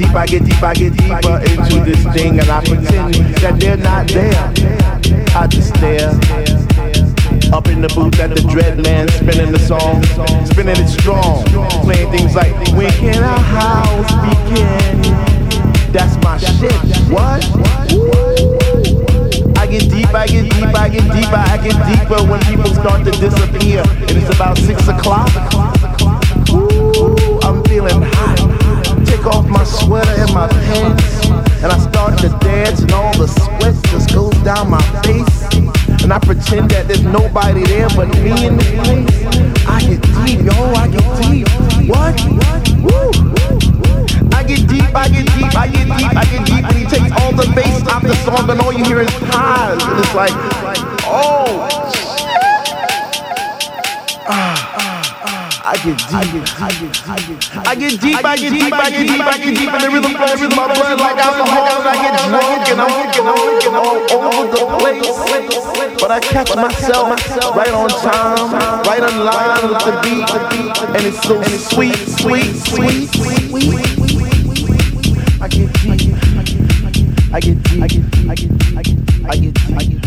deep I get I get deep, I get deep, I get deep, I get deep, and the rhythm flows through my blood like alcohol. I get drunk and I'm and I'm all over the place, but I catch myself right on time, right on line with the beat, and it's so sweet, sweet, sweet, sweet. I get deep, I get deep, I get deep, I get deep, I get deep.